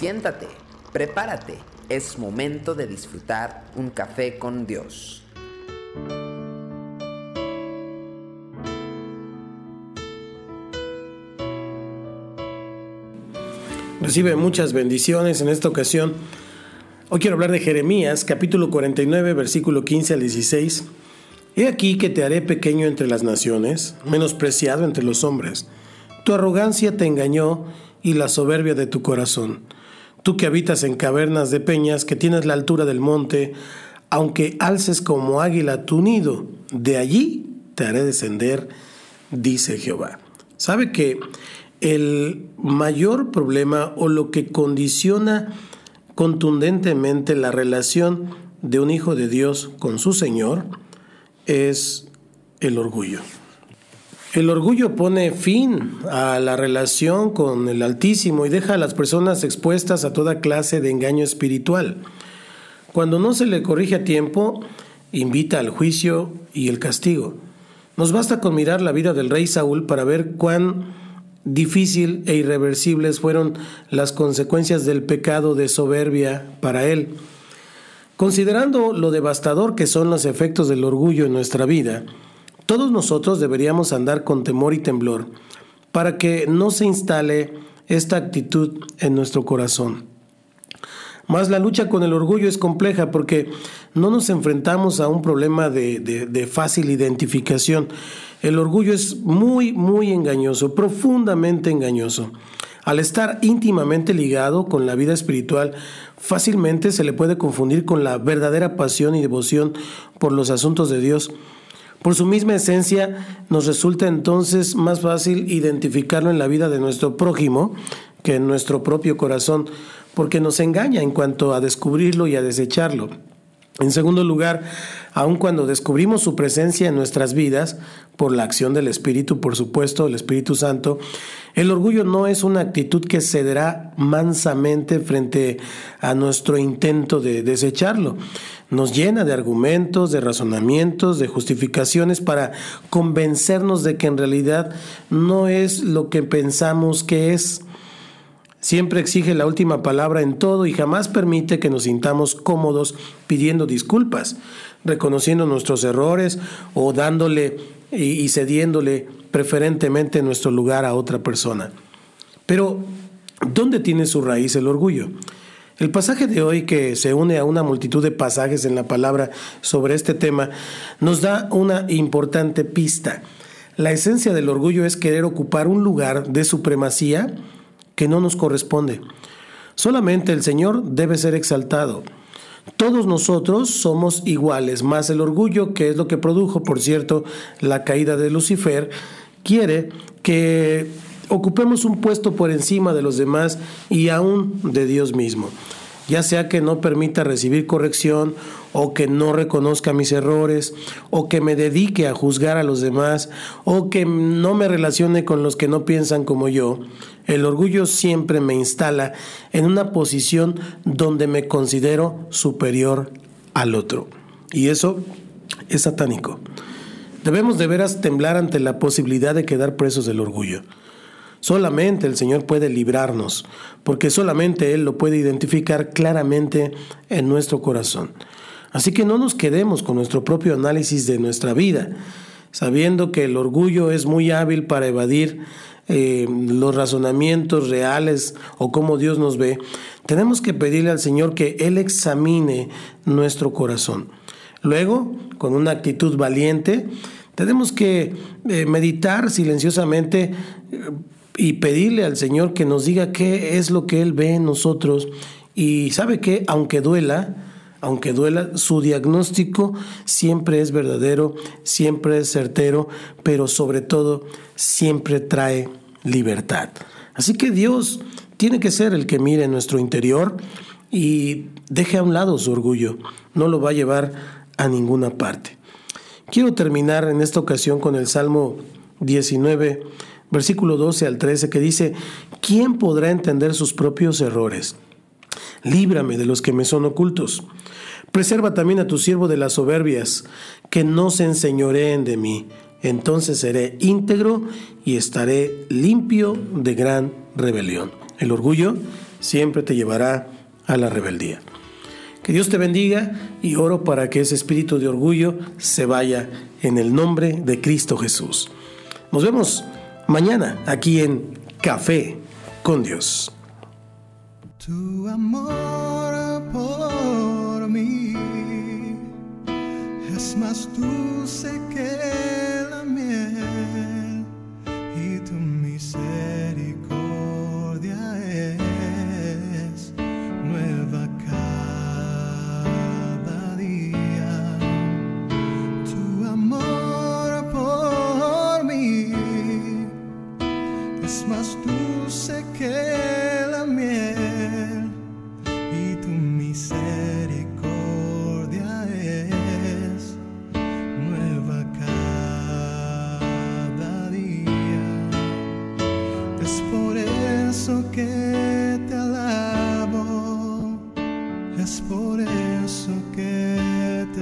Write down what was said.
Siéntate, prepárate, es momento de disfrutar un café con Dios. Recibe muchas bendiciones en esta ocasión. Hoy quiero hablar de Jeremías, capítulo 49, versículo 15 al 16. He aquí que te haré pequeño entre las naciones, menospreciado entre los hombres. Tu arrogancia te engañó y la soberbia de tu corazón. Tú que habitas en cavernas de peñas, que tienes la altura del monte, aunque alces como águila tu nido, de allí te haré descender, dice Jehová. ¿Sabe que el mayor problema o lo que condiciona contundentemente la relación de un hijo de Dios con su Señor es el orgullo? El orgullo pone fin a la relación con el Altísimo y deja a las personas expuestas a toda clase de engaño espiritual. Cuando no se le corrige a tiempo, invita al juicio y el castigo. Nos basta con mirar la vida del rey Saúl para ver cuán difícil e irreversibles fueron las consecuencias del pecado de soberbia para él. Considerando lo devastador que son los efectos del orgullo en nuestra vida, todos nosotros deberíamos andar con temor y temblor para que no se instale esta actitud en nuestro corazón. Mas la lucha con el orgullo es compleja porque no nos enfrentamos a un problema de, de, fácil identificación. El orgullo es muy, muy engañoso, profundamente engañoso. Al estar íntimamente ligado con la vida espiritual, fácilmente se le puede confundir con la verdadera pasión y devoción por los asuntos de Dios por su misma esencia, nos resulta entonces más fácil identificarlo en la vida de nuestro prójimo que en nuestro propio corazón, porque nos engaña en cuanto a descubrirlo y a desecharlo. En segundo lugar, aun cuando descubrimos su presencia en nuestras vidas, por la acción del Espíritu, por supuesto, el Espíritu Santo, el orgullo no es una actitud que cederá mansamente frente a nuestro intento de desecharlo. Nos llena de argumentos, de razonamientos, de justificaciones para convencernos de que en realidad no es lo que pensamos que es. Siempre exige la última palabra en todo y jamás permite que nos sintamos cómodos pidiendo disculpas, reconociendo nuestros errores o dándole y cediéndole preferentemente nuestro lugar a otra persona. Pero, ¿dónde tiene su raíz el orgullo? El pasaje de hoy, que se une a una multitud de pasajes en la palabra sobre este tema, nos da una importante pista. La esencia del orgullo es querer ocupar un lugar de supremacía que no nos corresponde. Solamente el Señor debe ser exaltado. Todos nosotros somos iguales, más el orgullo, que es lo que produjo, por cierto, la caída de Lucifer, quiere que ocupemos un puesto por encima de los demás y aún de Dios mismo ya sea que no permita recibir corrección o que no reconozca mis errores o que me dedique a juzgar a los demás o que no me relacione con los que no piensan como yo, el orgullo siempre me instala en una posición donde me considero superior al otro. Y eso es satánico. Debemos de veras temblar ante la posibilidad de quedar presos del orgullo. Solamente el Señor puede librarnos, porque solamente Él lo puede identificar claramente en nuestro corazón. Así que no nos quedemos con nuestro propio análisis de nuestra vida, sabiendo que el orgullo es muy hábil para evadir eh, los razonamientos reales o cómo Dios nos ve. Tenemos que pedirle al Señor que Él examine nuestro corazón. Luego, con una actitud valiente, tenemos que eh, meditar silenciosamente eh, y pedirle al Señor que nos diga qué es lo que Él ve en nosotros. Y sabe que, aunque duela, aunque duela, su diagnóstico siempre es verdadero, siempre es certero, pero sobre todo siempre trae libertad. Así que Dios tiene que ser el que mire nuestro interior y deje a un lado su orgullo. No lo va a llevar a ninguna parte. Quiero terminar en esta ocasión con el Salmo 19 versículo 12 al 13, que dice, ¿quién podrá entender sus propios errores? Líbrame de los que me son ocultos. Preserva también a tu siervo de las soberbias, que no se enseñoreen de mí. Entonces seré íntegro y estaré limpio de gran rebelión. El orgullo siempre te llevará a la rebeldía. Que Dios te bendiga y oro para que ese espíritu de orgullo se vaya en el nombre de Cristo Jesús. Nos vemos mañana aquí en Café con Dios. Tu amor por mí es más dulce que